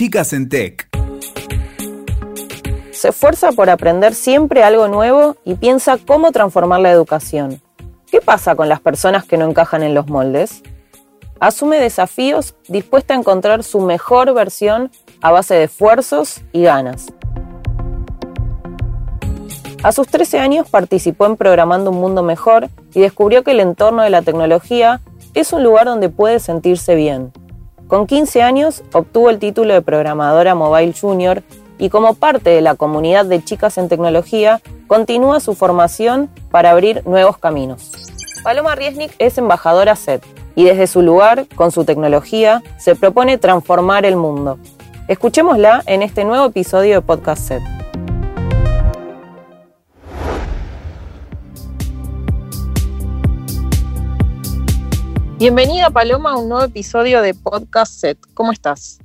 Chicas en Tech. Se esfuerza por aprender siempre algo nuevo y piensa cómo transformar la educación. ¿Qué pasa con las personas que no encajan en los moldes? Asume desafíos dispuesta a encontrar su mejor versión a base de esfuerzos y ganas. A sus 13 años participó en Programando un Mundo Mejor y descubrió que el entorno de la tecnología es un lugar donde puede sentirse bien. Con 15 años obtuvo el título de programadora Mobile Junior y como parte de la comunidad de chicas en tecnología, continúa su formación para abrir nuevos caminos. Paloma Riesnik es embajadora SET y desde su lugar, con su tecnología, se propone transformar el mundo. Escuchémosla en este nuevo episodio de Podcast SET. Bienvenida Paloma a un nuevo episodio de Podcast Set. ¿Cómo estás?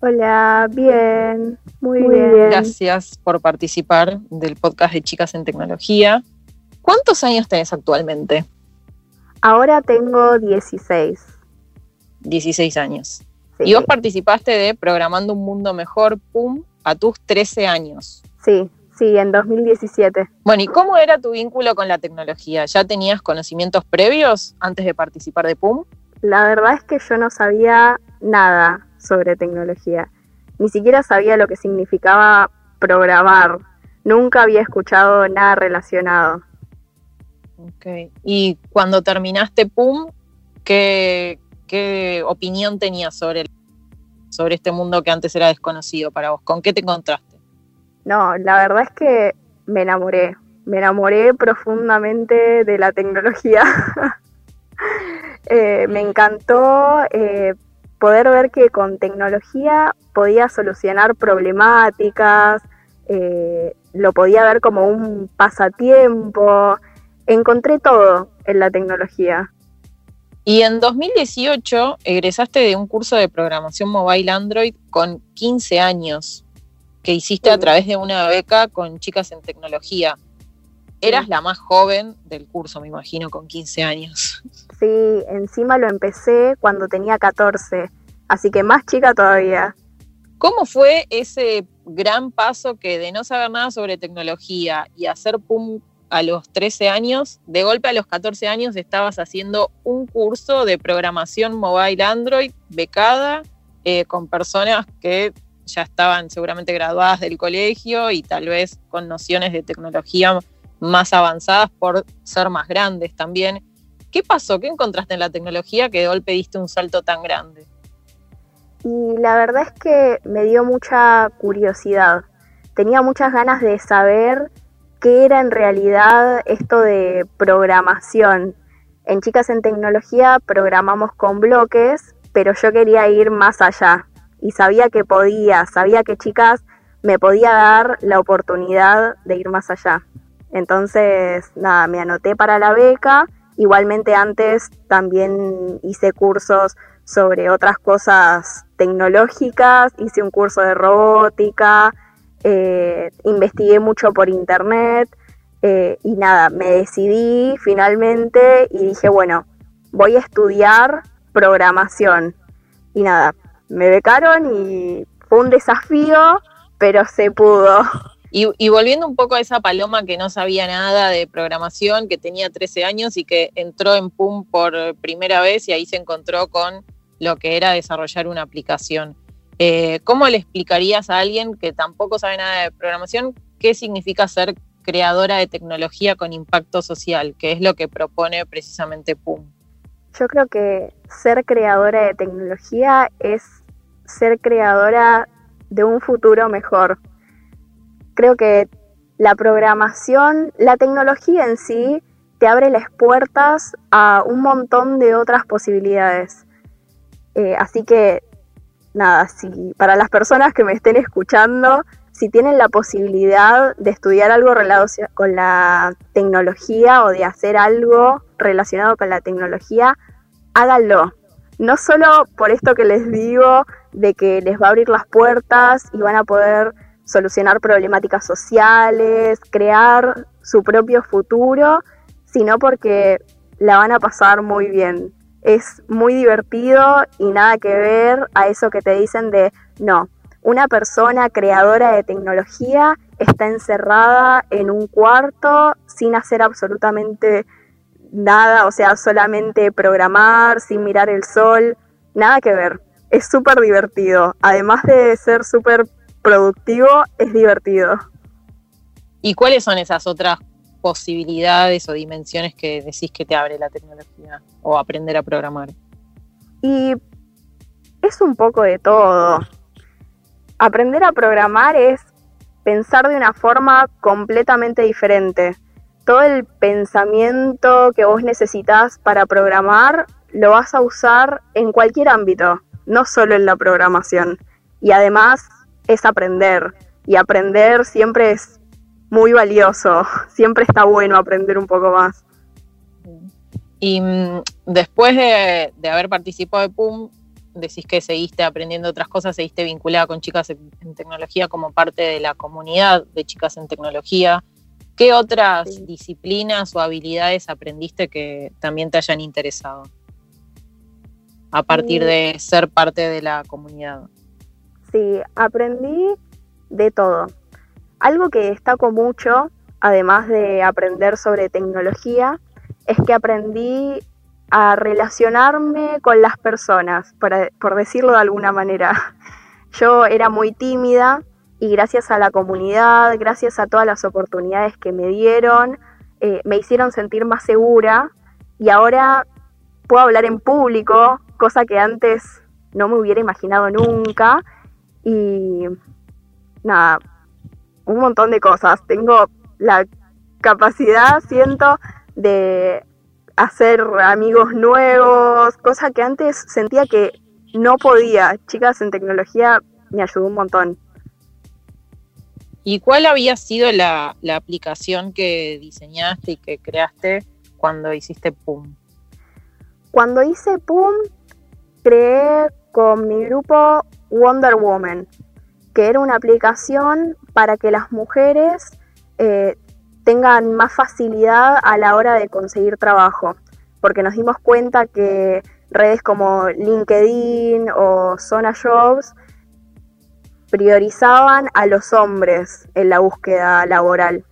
Hola, bien, muy, bien. Gracias por participar del podcast de Chicas en Tecnología. ¿Cuántos años tenés actualmente? Ahora tengo 16. 16 años. Y vos participaste de Programando un Mundo Mejor, PUM, a tus 13 años. Sí, Sí, en 2017. Bueno, ¿y cómo era tu vínculo con la tecnología? ¿Ya tenías conocimientos previos antes de participar de PUM? La verdad es que yo no sabía nada sobre tecnología. Ni siquiera sabía lo que significaba programar. Nunca había escuchado nada relacionado. Ok. Y cuando terminaste PUM, ¿qué, qué opinión tenías sobre, sobre este mundo que antes era desconocido para vos? ¿Con qué te encontraste? No, la verdad es que me enamoré, me enamoré profundamente de la tecnología. Eh, me encantó eh, poder ver que con tecnología podía solucionar problemáticas, eh, lo podía ver como un pasatiempo. Encontré todo en la tecnología. Y en 2018 egresaste de un curso de programación mobile Android con 15 años que hiciste a través de una beca con chicas en tecnología. Eras la más joven del curso, me imagino, con 15 años. Sí, encima lo empecé cuando tenía 14, así que más chica todavía. ¿Cómo fue ese gran paso que de no saber nada sobre tecnología y hacer PUM a los 13 años, de golpe a los 14 años estabas haciendo un curso de programación mobile Android becada eh, con personas que ya estaban seguramente graduadas del colegio y tal vez con nociones de tecnología más avanzadas por ser más grandes también. ¿Qué pasó? ¿Qué encontraste en la tecnología que de golpe diste un salto tan grande? Y la verdad es que me dio mucha curiosidad. Tenía muchas ganas de saber qué era en realidad esto de programación. En Chicas en Tecnología programamos con bloques, pero yo quería ir más allá y sabía que podía, sabía que chicas me podía dar la oportunidad de ir más allá. Entonces, nada, me anoté para la beca. Igualmente antes también hice cursos sobre otras cosas tecnológicas, hice un curso de robótica, eh, investigué mucho por internet eh, y nada, me decidí finalmente y dije, bueno, voy a estudiar programación. Y nada, me becaron y fue un desafío, pero se pudo. Y, volviendo un poco a esa paloma que no sabía nada de programación, que tenía 13 años y que entró en PUM por primera vez y ahí se encontró con lo que era desarrollar una aplicación. Eh, ¿Cómo le explicarías a alguien que tampoco sabe nada de programación qué significa ser creadora de tecnología con impacto social, que es lo que propone precisamente PUM? Yo creo que ser creadora de tecnología es ser creadora de un futuro mejor. Creo que la programación, la tecnología en sí, te abre las puertas a un montón de otras posibilidades. Eh, así que, nada, si para las personas que me estén escuchando, si tienen la posibilidad de estudiar algo relacionado con la tecnología o de hacer algo relacionado con la tecnología, háganlo. No solo por esto que les digo de que les va a abrir las puertas y van a poder solucionar problemáticas sociales, crear su propio futuro, sino porque la van a pasar muy bien. Es muy divertido y nada que ver a eso que te dicen de, no, una persona creadora de tecnología está encerrada en un cuarto sin hacer absolutamente nada, o sea, solamente programar, sin mirar el sol, nada que ver. Es súper divertido. Además de ser súper productivo, es divertido. ¿Y cuáles son esas otras posibilidades o dimensiones que decís que te abre la tecnología o aprender a programar? Y es un poco de todo. Aprender a programar es pensar de una forma completamente diferente. Todo el pensamiento que vos necesitas para programar lo vas a usar en cualquier ámbito, no solo en la programación. Y además es aprender. Y aprender siempre es muy valioso. Siempre está bueno aprender un poco más. Y mm, después de, de haber participado de PUM, decís que seguiste aprendiendo otras cosas, seguiste vinculada con chicas en, tecnología como parte de la comunidad de chicas en tecnología. ¿Qué otras disciplinas o habilidades aprendiste que también te hayan interesado? A partir de ser parte de la comunidad. Sí, aprendí de todo. Algo que destaco mucho, además de aprender sobre tecnología, es que aprendí a relacionarme con las personas, por, decirlo de alguna manera. Yo era muy tímida y gracias a la comunidad, gracias a todas las oportunidades que me dieron, eh, me hicieron sentir más segura y ahora puedo hablar en público, cosa que antes no me hubiera imaginado nunca. Y nada, un montón de cosas. Tengo la capacidad, siento, de hacer amigos nuevos, cosa que antes sentía que no podía. Chicas en tecnología me ayudó un montón. ¿Y cuál había sido la, aplicación que diseñaste y que creaste cuando hiciste PUM? Cuando hice PUM, creé con mi grupo Wonder Woman, que era una aplicación para que las mujeres eh, tengan más facilidad a la hora de conseguir trabajo, porque nos dimos cuenta que redes como LinkedIn o Zona Jobs priorizaban a los hombres en la búsqueda laboral.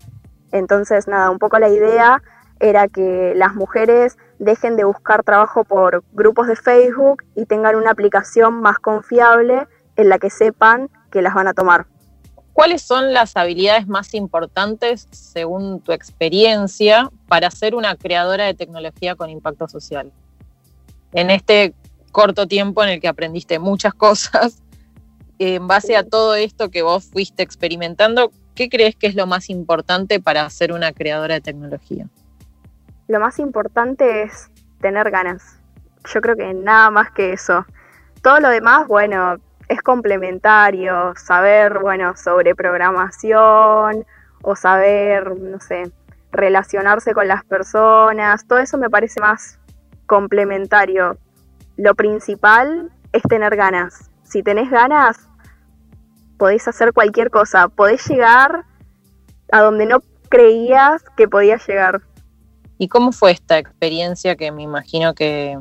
Entonces, nada, un poco la idea era que las mujeres dejen de buscar trabajo por grupos de Facebook y tengan una aplicación más confiable en la que sepan que las van a tomar. ¿Cuáles son las habilidades más importantes, según tu experiencia, para ser una creadora de tecnología con impacto social? En este corto tiempo en el que aprendiste muchas cosas, en base a todo esto que vos fuiste experimentando, ¿qué crees que es lo más importante para ser una creadora de tecnología? Lo más importante es tener ganas. Yo creo que nada más que eso. Todo lo demás, bueno, es complementario, saber, bueno, sobre programación o saber, no sé, relacionarse con las personas, todo eso me parece más complementario. Lo principal es tener ganas. Si tenés ganas, podés hacer cualquier cosa, podés llegar a donde no creías que podías llegar. ¿Y cómo fue esta experiencia que me imagino que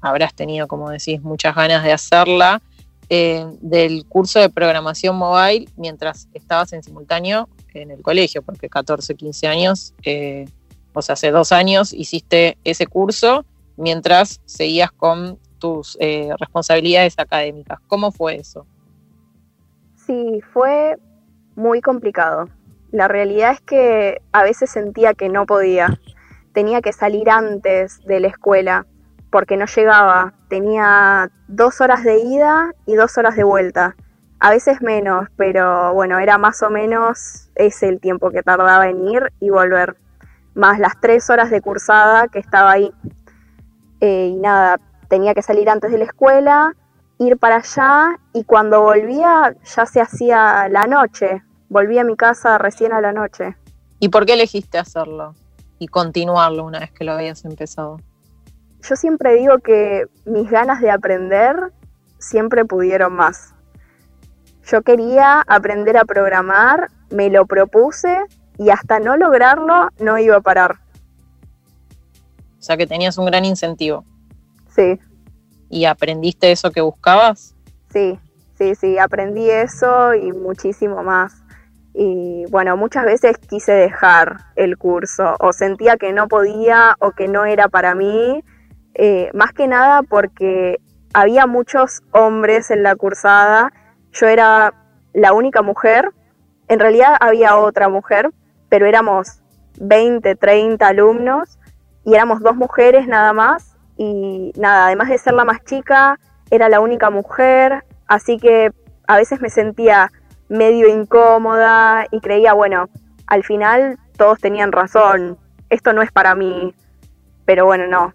habrás tenido, como decís, muchas ganas de hacerla? Eh, del curso de programación mobile mientras estabas en simultáneo en el colegio, porque 14, 15 años, eh, o sea, hace dos años hiciste ese curso mientras seguías con tus eh, responsabilidades académicas. ¿Cómo fue eso? Sí, fue muy complicado. La realidad es que a veces sentía que no podía. Tenía que salir antes de la escuela porque no llegaba. Tenía dos horas de ida y dos horas de vuelta. A veces menos, pero bueno, era más o menos ese el tiempo que tardaba en ir y volver. Más las tres horas de cursada que estaba ahí. Eh, y nada, tenía que salir antes de la escuela, ir para allá y cuando volvía ya se hacía la noche. Volví a mi casa recién a la noche. ¿Y por qué elegiste hacerlo y continuarlo una vez que lo habías empezado? yo siempre digo que mis ganas de aprender siempre pudieron más. Yo quería aprender a programar, me lo propuse y hasta no lograrlo no iba a parar. O sea que tenías un gran incentivo. Sí. ¿Y aprendiste eso que buscabas? Sí, sí, sí, aprendí eso y muchísimo más. Y bueno, muchas veces quise dejar el curso o sentía que no podía o que no era para mí, eh, más que nada porque había muchos hombres en la cursada, yo era la única mujer, en realidad había otra mujer, pero éramos 20, 30 alumnos y éramos dos mujeres nada más y nada, además de ser la más chica, era la única mujer, así que a veces me sentía medio incómoda y creía, bueno, al final todos tenían razón, esto no es para mí, pero bueno, no.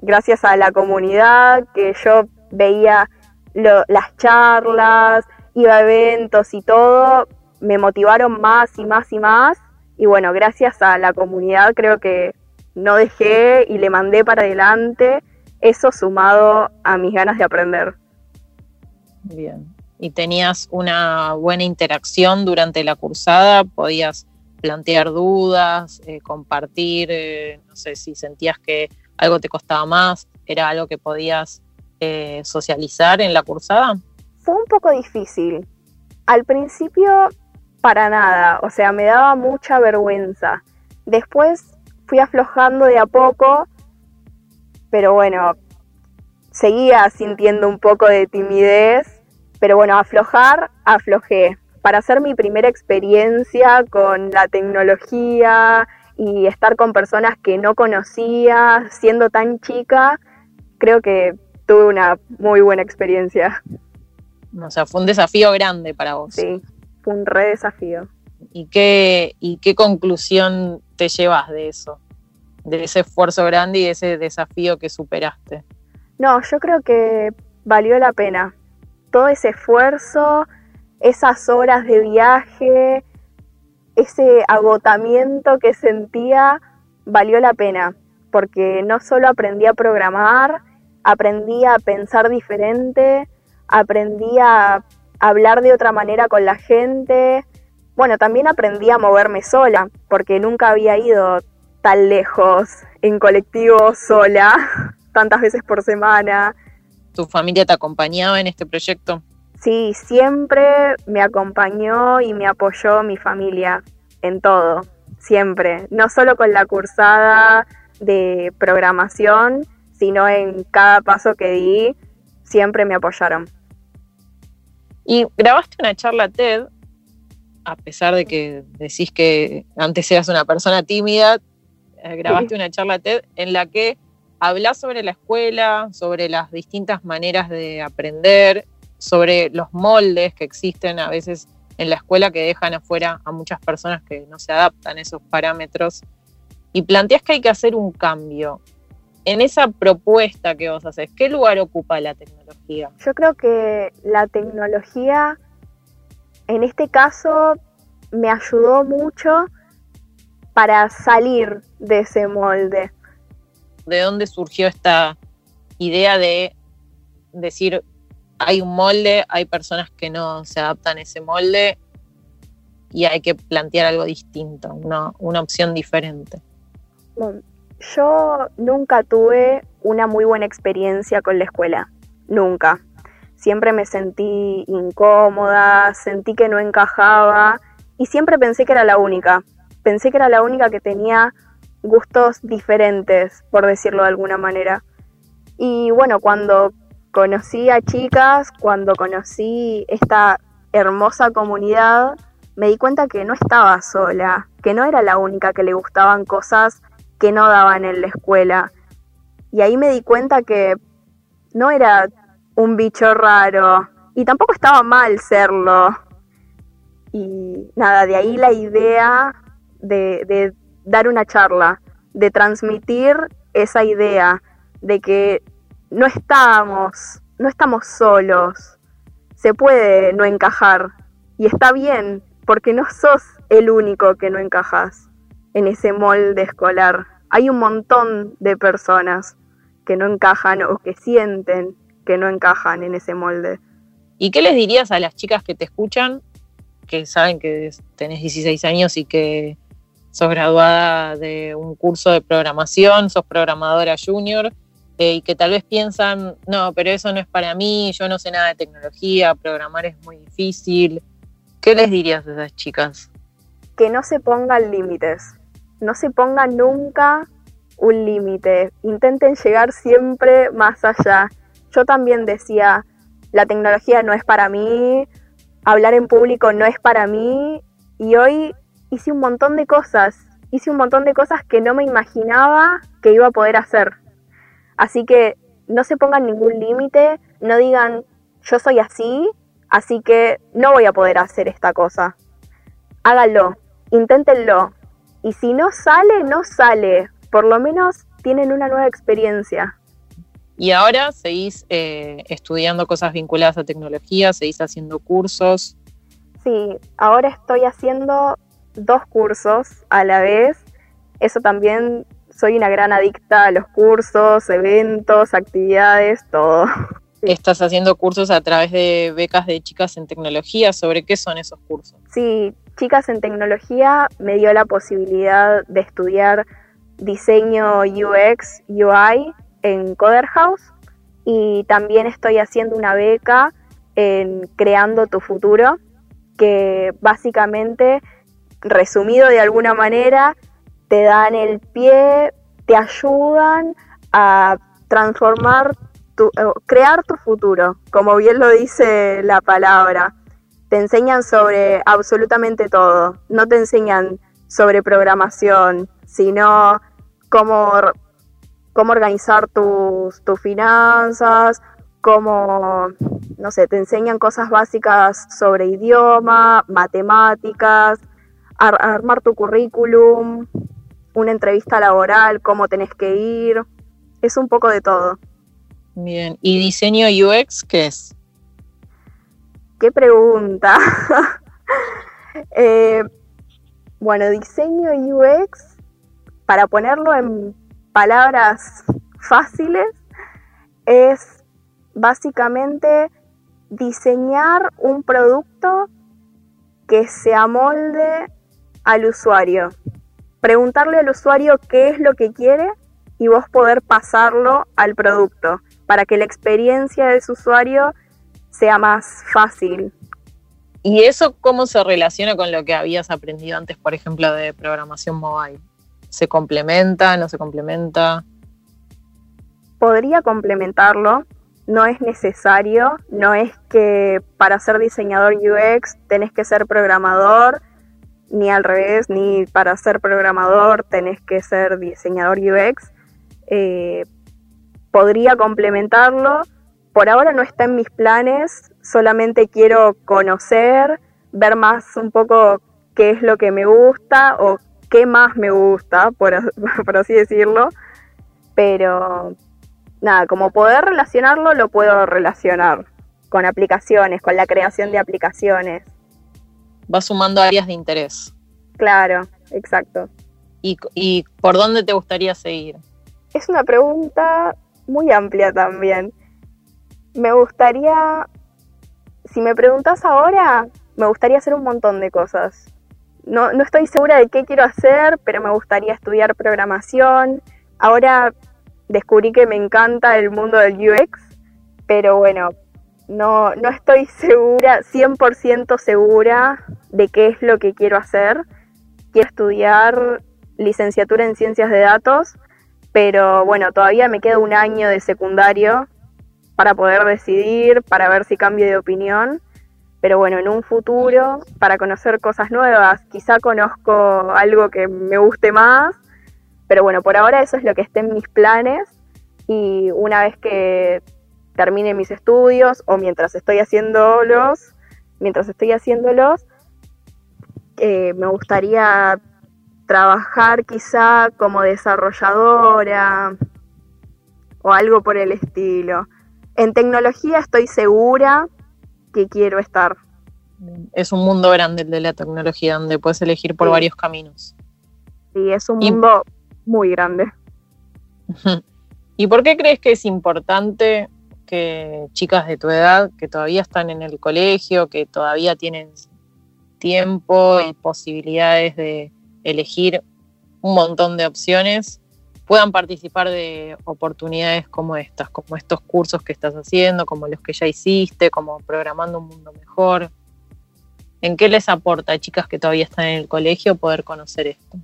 Gracias a la comunidad que yo veía las charlas, iba a eventos y todo, me motivaron más y más y más. Y bueno, gracias a la comunidad creo que no dejé y le mandé para adelante, eso sumado a mis ganas de aprender. Bien. ¿Y tenías una buena interacción durante la cursada? ¿Podías plantear dudas, eh, compartir? Eh, no sé si sentías que algo te costaba más, ¿era algo que podías eh, socializar en la cursada? Fue un poco difícil. Al principio, para nada, o sea, me daba mucha vergüenza. Después fui aflojando de a poco, pero bueno, seguía sintiendo un poco de timidez, pero bueno, aflojar, aflojé. Para hacer mi primera experiencia con la tecnología y estar con personas que no conocía, siendo tan chica, creo que tuve una muy buena experiencia. O sea, fue un desafío grande para vos. Sí, fue un re desafío. ¿Y qué, ¿Y qué conclusión llevas de eso? De ese esfuerzo grande y de ese desafío que superaste. No, yo creo que valió la pena. Todo ese esfuerzo, esas horas de viaje, ese agotamiento que sentía, valió la pena. Porque no solo aprendí a programar, aprendí a pensar diferente, aprendí a hablar de otra manera con la gente, bueno, también aprendí a moverme sola, porque nunca había ido tan lejos en colectivo sola, tantas veces por semana. ¿Tu familia te acompañaba en este proyecto? Sí, siempre me acompañó y me apoyó mi familia en todo, siempre. No solo con la cursada de programación, sino en cada paso que di, siempre me apoyaron. Y grabaste una charla TED a pesar de que decís que antes eras una persona tímida, eh, grabaste una charla TED en la que hablas sobre la escuela, sobre las distintas maneras de aprender, sobre los moldes que existen a veces en la escuela que dejan afuera a muchas personas que no se adaptan a esos parámetros. Y planteas que hay que hacer un cambio. En esa propuesta que vos haces, ¿qué lugar ocupa la tecnología? Yo creo que la tecnología en este caso me ayudó mucho para salir de ese molde. ¿De dónde surgió esta idea de decir, hay un molde, hay personas que no se adaptan a ese molde y hay que plantear algo distinto, una, una opción diferente? yo nunca tuve una muy buena experiencia con la escuela, nunca siempre me sentí incómoda, sentí que no encajaba y siempre pensé que era la única. Pensé que era la única que tenía gustos diferentes, por decirlo de alguna manera. Y bueno, cuando conocí a chicas, cuando conocí esta hermosa comunidad, me di cuenta que no estaba sola, que no era la única que le gustaban cosas que no daban en la escuela. Y ahí me di cuenta que no era un bicho raro. Y tampoco estaba mal serlo. Y nada, de ahí la idea de, dar una charla, de transmitir esa idea de que no estamos, no estamos solos. Se puede no encajar. Y está bien, porque no sos el único que no encajas en ese molde escolar. Hay un montón de personas que no encajan o que sienten que no encajan en ese molde. ¿Y qué les dirías a las chicas que te escuchan, que saben que tenés 16 años y que sos graduada de un curso de programación, sos programadora junior, eh, y que tal vez piensan, no, pero eso no es para mí, yo no sé nada de tecnología, programar es muy difícil. ¿Qué les dirías a esas chicas? Que no se pongan límites, no se pongan nunca un límite, intenten llegar siempre más allá. Yo también decía, la tecnología no es para mí, hablar en público no es para mí y hoy hice un montón de cosas, hice un montón de cosas que no me imaginaba que iba a poder hacer. Así que no se pongan ningún límite, no digan yo soy así, así que no voy a poder hacer esta cosa. Háganlo, inténtenlo. Y si no sale, no sale. Por lo menos tienen una nueva experiencia. Y ahora seguís eh, estudiando cosas vinculadas a tecnología, seguís haciendo cursos. Sí, ahora estoy haciendo dos cursos a la vez. Eso también soy una gran adicta a los cursos, eventos, actividades, todo. Estás haciendo cursos a través de becas de chicas en tecnología. ¿Sobre qué son esos cursos? Sí, Chicas en Tecnología me dio la posibilidad de estudiar diseño UX, UI en Coder House y también estoy haciendo una beca en Creando tu Futuro, que básicamente, resumido de alguna manera, te dan el pie, te ayudan a transformar, tu, eh, crear tu futuro, como bien lo dice la palabra. Te enseñan sobre absolutamente todo, no te enseñan sobre programación, sino cómo, cómo organizar tus, tus finanzas, cómo, no sé, te enseñan cosas básicas sobre idioma, matemáticas, armar tu currículum, una entrevista laboral, cómo tenés que ir, es un poco de todo. Bien, ¿y diseño UX qué es? ¿Qué pregunta? Eh, bueno, diseño UX, para ponerlo en palabras fáciles, es básicamente diseñar un producto que se amolde al usuario preguntarle al usuario qué es lo que quiere y vos poder pasarlo al producto para que la experiencia de su usuario sea más fácil. ¿Y eso cómo se relaciona con lo que habías aprendido antes, por ejemplo, de programación mobile? ¿Se complementa, no se complementa? Podría complementarlo, no es necesario, no es que para ser diseñador UX tenés que ser programador, ni al revés, ni para ser programador tenés que ser diseñador UX. Eh, podría complementarlo. Por ahora no está en mis planes, solamente quiero conocer, ver más un poco qué es lo que me gusta o qué más me gusta, por, por así decirlo. Pero nada, como poder relacionarlo, lo puedo relacionar con aplicaciones, con la creación de aplicaciones va sumando áreas de interés. Claro, exacto. ¿Y, por dónde te gustaría seguir? Es una pregunta muy amplia también. Me gustaría, si me preguntas ahora, me gustaría hacer un montón de cosas. No, no estoy segura de qué quiero hacer, pero me gustaría estudiar programación. Ahora descubrí que me encanta el mundo del UX, pero bueno, no, no estoy segura, 100% segura de qué es lo que quiero hacer. Quiero estudiar licenciatura en ciencias de datos, pero bueno, todavía me queda un año de secundario para poder decidir, para ver si cambio de opinión. Pero bueno, en un futuro, para conocer cosas nuevas, quizá conozco algo que me guste más. Pero bueno, por ahora eso es lo que está en mis planes. Y una vez que termine mis estudios o mientras estoy haciéndolos, mientras estoy haciéndolos, eh, me gustaría trabajar quizá como desarrolladora o algo por el estilo. En tecnología estoy segura que quiero estar. Es un mundo grande el de la tecnología, donde puedes elegir por varios caminos. Sí, es un mundo muy grande. ¿Y por qué crees que es importante que chicas de tu edad que todavía están en el colegio, que todavía tienen tiempo y posibilidades de elegir un montón de opciones, puedan participar de oportunidades como estas, como estos cursos que estás haciendo, como los que ya hiciste, como programando un mundo mejor? ¿En qué les aporta a chicas que todavía están en el colegio poder conocer esto?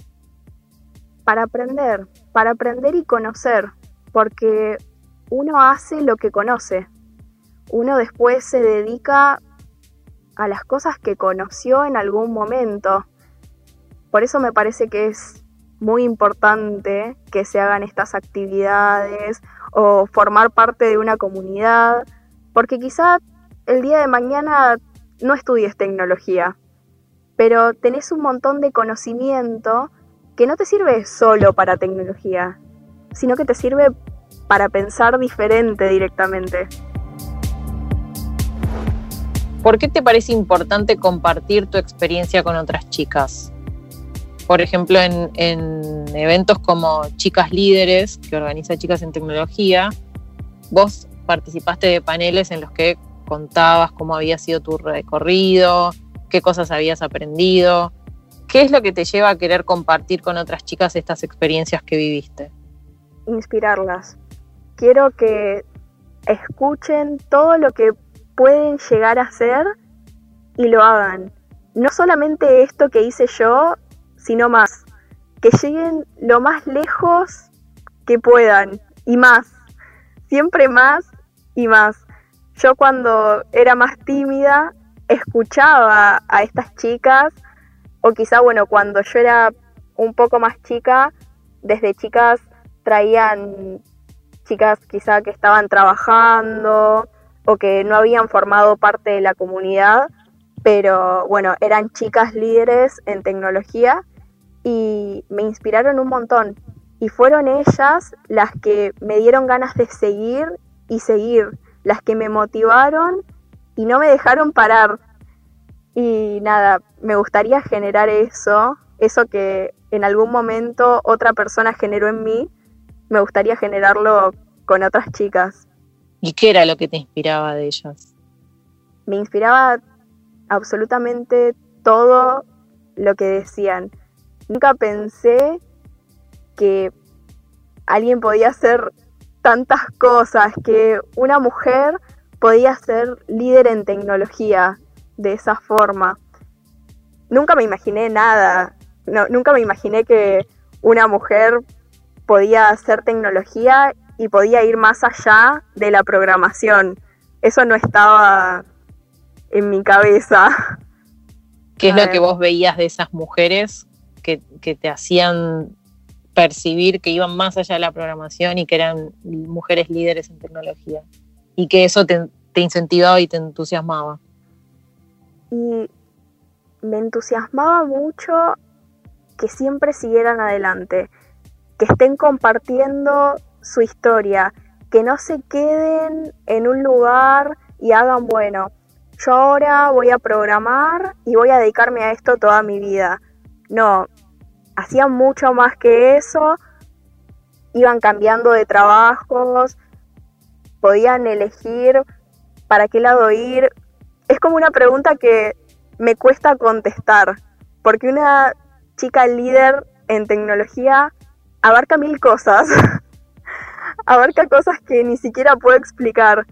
Para aprender, para aprender y conocer, porque uno hace lo que conoce. Uno después se dedica a las cosas que conoció en algún momento. Por eso me parece que es muy importante que se hagan estas actividades o formar parte de una comunidad, porque quizá el día de mañana no estudies tecnología, pero tenés un montón de conocimiento que no te sirve solo para tecnología, sino que te sirve para pensar diferente directamente. ¿Por qué te parece importante compartir tu experiencia con otras chicas? Por ejemplo, en, eventos como Chicas Líderes, que organiza Chicas en Tecnología, vos participaste de paneles en los que contabas cómo había sido tu recorrido, qué cosas habías aprendido. ¿Qué es lo que te lleva a querer compartir con otras chicas estas experiencias que viviste? Inspirarlas. Quiero que escuchen todo lo que pueden llegar a hacer y lo hagan. No solamente esto que hice yo, sino más. Que lleguen lo más lejos que puedan y más. Siempre más y más. Yo cuando era más tímida escuchaba a estas chicas o quizá bueno cuando yo era un poco más chica desde chicas traían chicas quizá que estaban trabajando o que no habían formado parte de la comunidad, pero bueno, eran chicas líderes en tecnología y me inspiraron un montón. Y fueron ellas las que me dieron ganas de seguir y seguir, las que me motivaron y no me dejaron parar. Y nada, me gustaría generar eso, eso que en algún momento otra persona generó en mí, me gustaría generarlo con otras chicas. ¿Y qué era lo que te inspiraba de ellas? Me inspiraba absolutamente todo lo que decían. Nunca pensé que alguien podía hacer tantas cosas, que una mujer podía ser líder en tecnología de esa forma. Nunca me imaginé nada, nunca me imaginé que una mujer podía hacer tecnología y podía ir más allá de la programación. Eso no estaba en mi cabeza. ¿Qué es lo que vos veías de esas mujeres que, te hacían percibir que iban más allá de la programación y que eran mujeres líderes en tecnología? Y que eso te, te incentivaba y te entusiasmaba. Y me entusiasmaba mucho que siempre siguieran adelante, que estén compartiendo su historia, que no se queden en un lugar y hagan, bueno, yo ahora voy a programar y voy a dedicarme a esto toda mi vida. No, hacían mucho más que eso, iban cambiando de trabajos, podían elegir para qué lado ir. Es como una pregunta que me cuesta contestar, porque una chica líder en tecnología abarca mil cosas. abarca cosas que ni siquiera puedo explicar.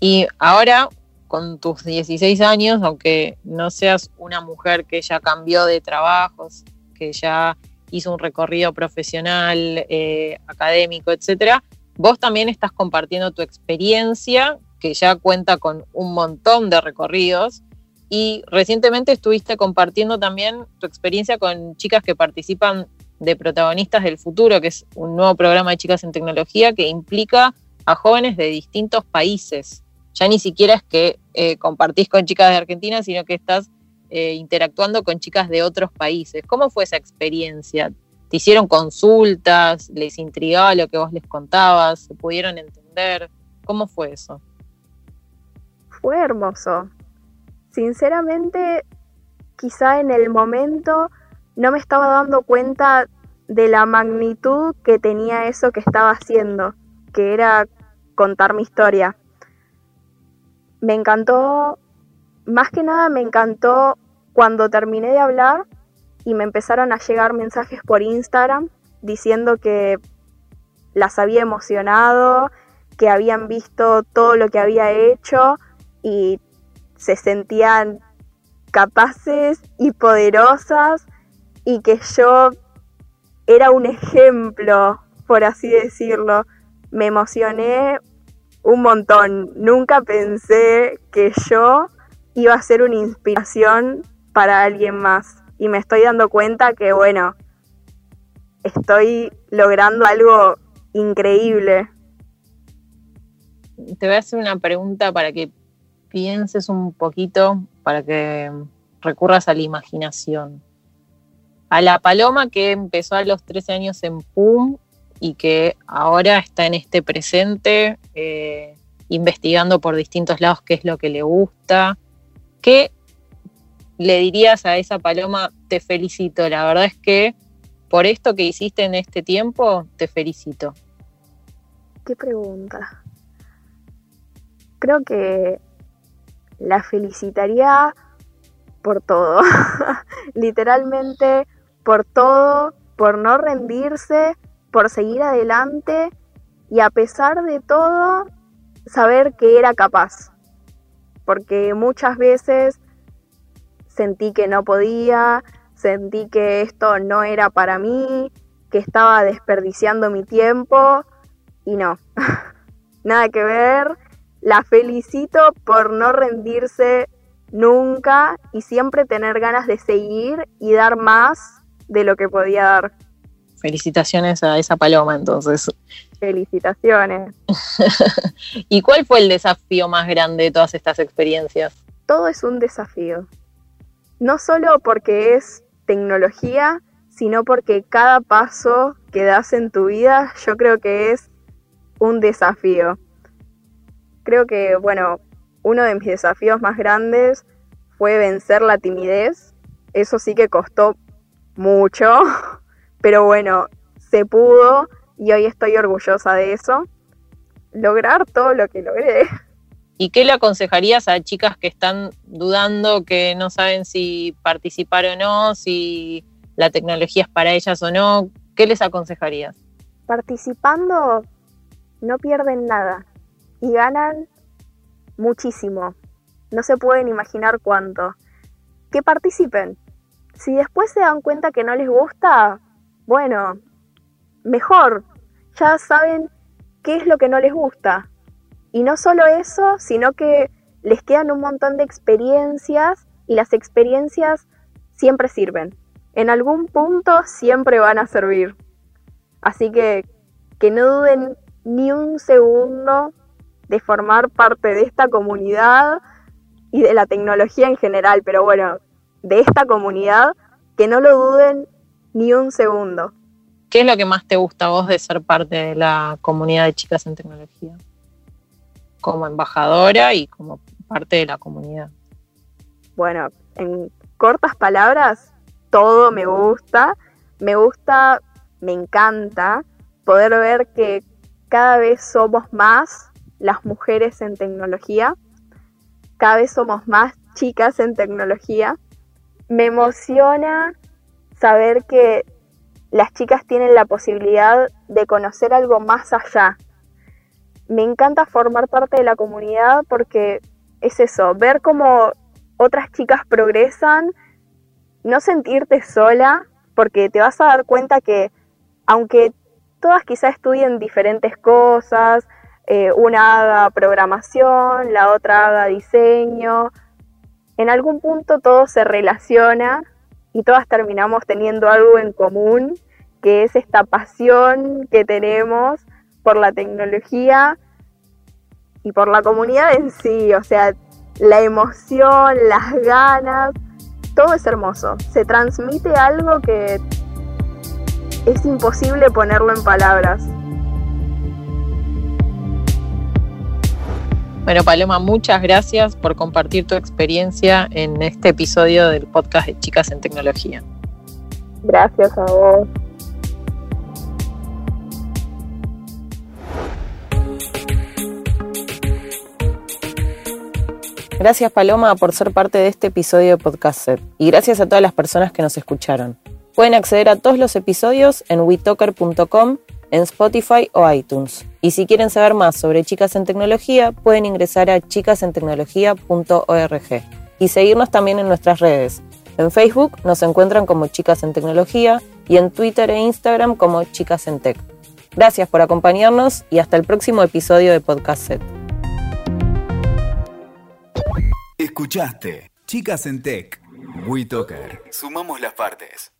Y ahora, con tus 16 años, aunque no seas una mujer que ya cambió de trabajos, que ya hizo un recorrido profesional, eh, académico, etcétera, vos también estás compartiendo tu experiencia, que ya cuenta con un montón de recorridos. Y recientemente estuviste compartiendo también tu experiencia con chicas que participan de Protagonistas del Futuro, que es un nuevo programa de chicas en tecnología que implica a jóvenes de distintos países. Ya ni siquiera es que eh, compartís con chicas de Argentina, sino que estás eh, interactuando con chicas de otros países. ¿Cómo fue esa experiencia? ¿Te hicieron consultas? ¿Les intrigaba lo que vos les contabas? ¿Se pudieron entender? ¿Cómo fue eso? Fue hermoso. Sinceramente, quizá en el momento no me estaba dando cuenta de la magnitud que tenía eso que estaba haciendo, que era contar mi historia. Me encantó, más que nada me encantó cuando terminé de hablar y me empezaron a llegar mensajes por Instagram diciendo que las había emocionado, que habían visto todo lo que había hecho y se sentían capaces y poderosas y que yo era un ejemplo, por así decirlo. Me emocioné un montón. Nunca pensé que yo iba a ser una inspiración para alguien más. Y me estoy dando cuenta que, bueno, estoy logrando algo increíble. Te voy a hacer una pregunta para que pienses un poquito, para que recurras a la imaginación. A la paloma que empezó a los 13 años en PUM y que ahora está en este presente, eh, investigando por distintos lados qué es lo que le gusta. ¿Qué le dirías a esa paloma? Te felicito, la verdad es que por esto que hiciste en este tiempo, te felicito. ¿Qué pregunta? Creo que la felicitaría por todo, literalmente por todo, por no rendirse, por seguir adelante y a pesar de todo, saber que era capaz. Porque muchas veces sentí que no podía, sentí que esto no era para mí, que estaba desperdiciando mi tiempo y no, nada que ver. La felicito por no rendirse nunca y siempre tener ganas de seguir y dar más de lo que podía dar. Felicitaciones a esa paloma entonces. Felicitaciones. ¿Y cuál fue el desafío más grande de todas estas experiencias? Todo es un desafío. No solo porque es tecnología, sino porque cada paso que das en tu vida yo creo que es un desafío. Creo que, bueno, uno de mis desafíos más grandes fue vencer la timidez. Eso sí que costó mucho, pero bueno, se pudo y hoy estoy orgullosa de eso. Lograr todo lo que logré. ¿Y qué le aconsejarías a chicas que están dudando, que no saben si participar o no, si la tecnología es para ellas o no? ¿Qué les aconsejarías? Participando no pierden nada y ganan muchísimo. No se pueden imaginar cuánto. Que participen. Si después se dan cuenta que no les gusta, bueno, mejor. Ya saben qué es lo que no les gusta. Y no solo eso, sino que les quedan un montón de experiencias y las experiencias siempre sirven. En algún punto siempre van a servir. Así que que no duden ni un segundo de formar parte de esta comunidad y de la tecnología en general, pero bueno, de esta comunidad, que no lo duden ni un segundo. ¿Qué es lo que más te gusta a vos de ser parte de la comunidad de chicas en tecnología? Como embajadora y como parte de la comunidad. Bueno, en cortas palabras, todo me gusta. Me gusta, me encanta poder ver que cada vez somos más las mujeres en tecnología. Cada vez somos más chicas en tecnología. Me emociona saber que las chicas tienen la posibilidad de conocer algo más allá. Me encanta formar parte de la comunidad porque es eso, ver cómo otras chicas progresan, no sentirte sola, porque te vas a dar cuenta que aunque todas quizás estudien diferentes cosas, eh, una haga programación, la otra haga diseño. En algún punto todo se relaciona y todas terminamos teniendo algo en común, que es esta pasión que tenemos por la tecnología y por la comunidad en sí, o sea, la emoción, las ganas, todo es hermoso. Se transmite algo que es imposible ponerlo en palabras. Bueno, Paloma, muchas gracias por compartir tu experiencia en este episodio del podcast de Chicas en Tecnología. Gracias a vos. Gracias Paloma por ser parte de este episodio de Podcast y gracias a todas las personas que nos escucharon. Pueden acceder a todos los episodios en witoker.com en Spotify o iTunes. Y si quieren saber más sobre Chicas en Tecnología, pueden ingresar a chicasentecnología.org y seguirnos también en nuestras redes. En Facebook nos encuentran como Chicas en Tecnología y en Twitter e Instagram como Chicas en Tech. Gracias por acompañarnos y hasta el próximo episodio de Podcast Set. Escuchaste Chicas en Tech. WeToker. Sumamos las partes.